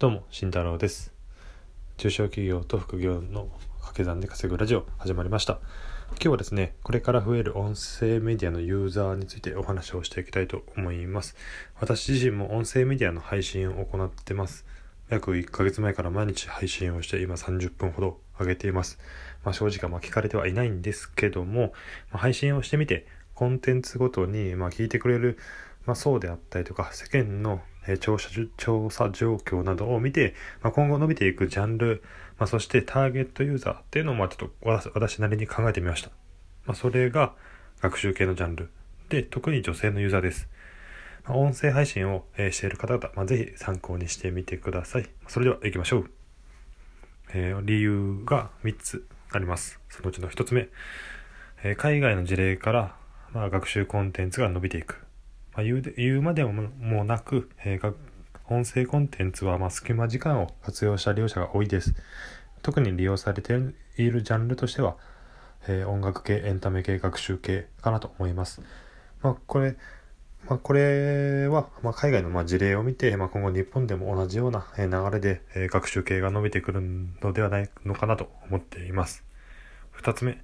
どうも、慎太郎です。中小企業と副業の掛け算で稼ぐラジオ始まりました。今日はですね、これから増える音声メディアのユーザーについてお話をしていきたいと思います。私自身も音声メディアの配信を行ってます。約1ヶ月前から毎日配信をして今30分ほど上げています。まあ、正直ま聞かれてはいないんですけども、まあ、配信をしてみてコンテンツごとにま聞いてくれるまあ、そうであったりとか世間の、え調査調査状況などを見て、まあ、今後伸びていくジャンル、まあ、そしてターゲットユーザーっていうのをまあちょっと私なりに考えてみました、まあ、それが学習系のジャンル。で特に女性のユーザーです、ま、音声配信を、えしている方々、まあ、ぜひ参考にしてみてください。それでは行きましょう、えー理由が3つあります。そのうちの1つ目、えー海外の事例から、まあ、学習コンテンツが伸びていく。まあ、言う言うまでももなく、えー音声コンテンツはまあ隙間時間を活用した利用者が多いです。特に利用されているジャンルとしては、えー音楽系、エンタメ系、学習系かなと思います。まあ、これ、まあ、これは、まあ、海外のまあ事例を見て、まあ、今後日本でも同じような流れで、学習系が伸びてくるのではないのかなと思っています。二つ目、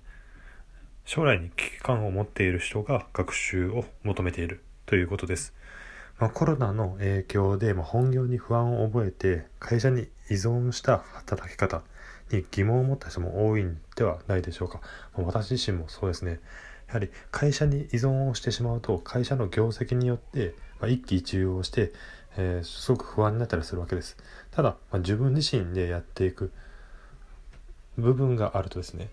将来に危機感を持っている人が学習を求めているということです。まあ、コロナの影響で、ま、本業に不安を覚えて会社に依存した働き方に疑問を持った人も多いんではないでしょうか。ま私自身もそうですね。やはり会社に依存をしてしまうと会社の業績によって、ま、一喜一憂をして、えーすごく不安になったりするわけです。ただ、ま、自分自身でやっていく部分があるとですね、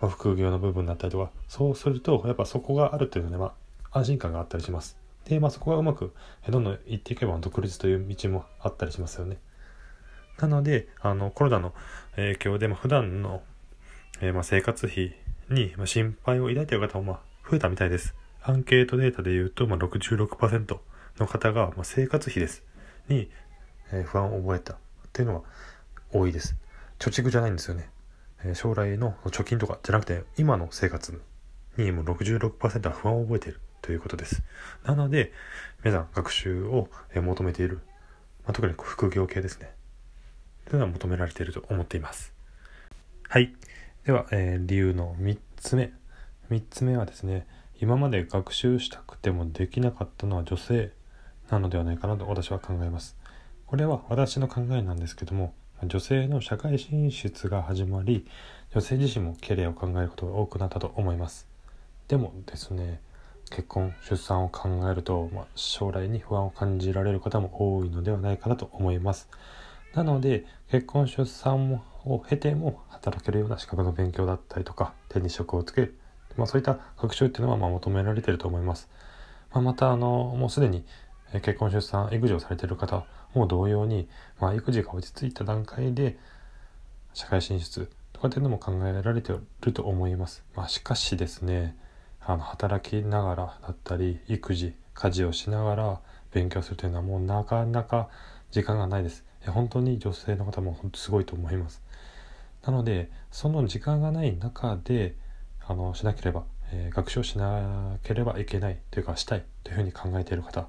ま、副業の部分だったりとかそうするとやっぱそこがあるというので、まあ、安心感があったりしますで、まあ、そこがうまくどんどんいっていけば独立という道もあったりしますよね。なのであのコロナの影響で、まあ、普段の、えーまあ、生活費に、まあ、心配を抱いている方もまあ増えたみたいです。アンケートデータでいうと、まあ、66%の方が、まあ、生活費です。に、え不安を覚えたっていうのが多いです。貯蓄じゃないんですよね。え将来の貯金とかじゃなくて今の生活にもう66%は不安を覚えている。ということです。なので皆さん学習を求めている、まあ、特に副業系ですね。というのは求められていると思っています。はい。では、えー理由の3つ目。3つ目はですね今まで学習したくてもできなかったのは女性なのではないかなと私は考えます。これは私の考えなんですけども女性の社会進出が始まり女性自身もキャリアを考えることが多くなったと思います。でもですね結婚出産を考えると、まあ、将来に不安を感じられる方も多いのではないかなと思います。なので結婚出産を経ても働けるような資格の勉強だったりとか手に職をつける、まあ、そういった学習っていうのはま求められてると思います、まあ、またあのもうすでに結婚出産育児をされてる方も同様に、まあ、育児が落ち着いた段階で社会進出とかっていうのも考えられてると思います、まあ、しかしですねあの働きながらだったり育児家事をしながら勉強するというのはもうなかなか時間がないです。本当に女性の方も本当すごいと思います。なのでその時間がない中であのしなければ、えー学習をしなければいけないというかしたいというふうに考えている方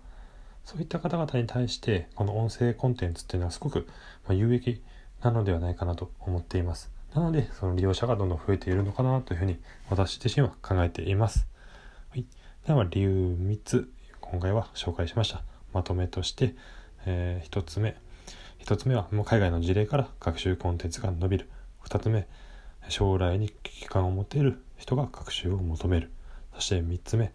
そういった方々に対してこの音声コンテンツっていうのはすごく有益なのではないかなと思っています。なのでその利用者がどんどん増えているのかなというふうに私自身は考えています、はい、では理由3つ今回は紹介しました。まとめとして、え1つ目。1つ目はもう海外の事例から学習コンテンツが伸びる。2つ目将来に危機感を持てる人が学習を求める。そして3つ目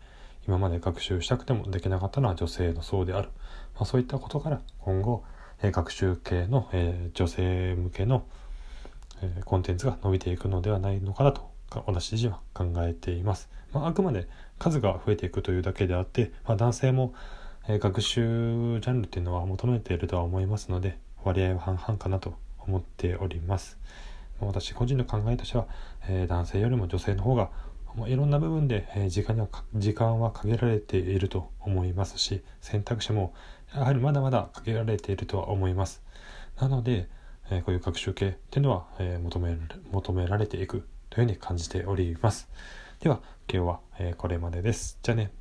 今まで学習したくてもできなかったのは女性の層である、まあ、そういったことから今後、学習系の、えー女性向けの、えコンテンツが伸びていくのではないのかなとか私自身は考えています、まあ、あくまで数が増えていくというだけであって、まあ、男性も、え学習ジャンルっていうのは求めているとは思いますので割合は半々かなと思っております。私個人の考えとしては、え男性よりも女性の方がもういろんな部分で、え時間には時間は限られていると思いますし選択肢もやはりまだまだ限られているとは思います。なので、えーこういう学習系っていうのは、えー求め求められていくというふうに感じております。では今日は、えーこれまでです。じゃあね。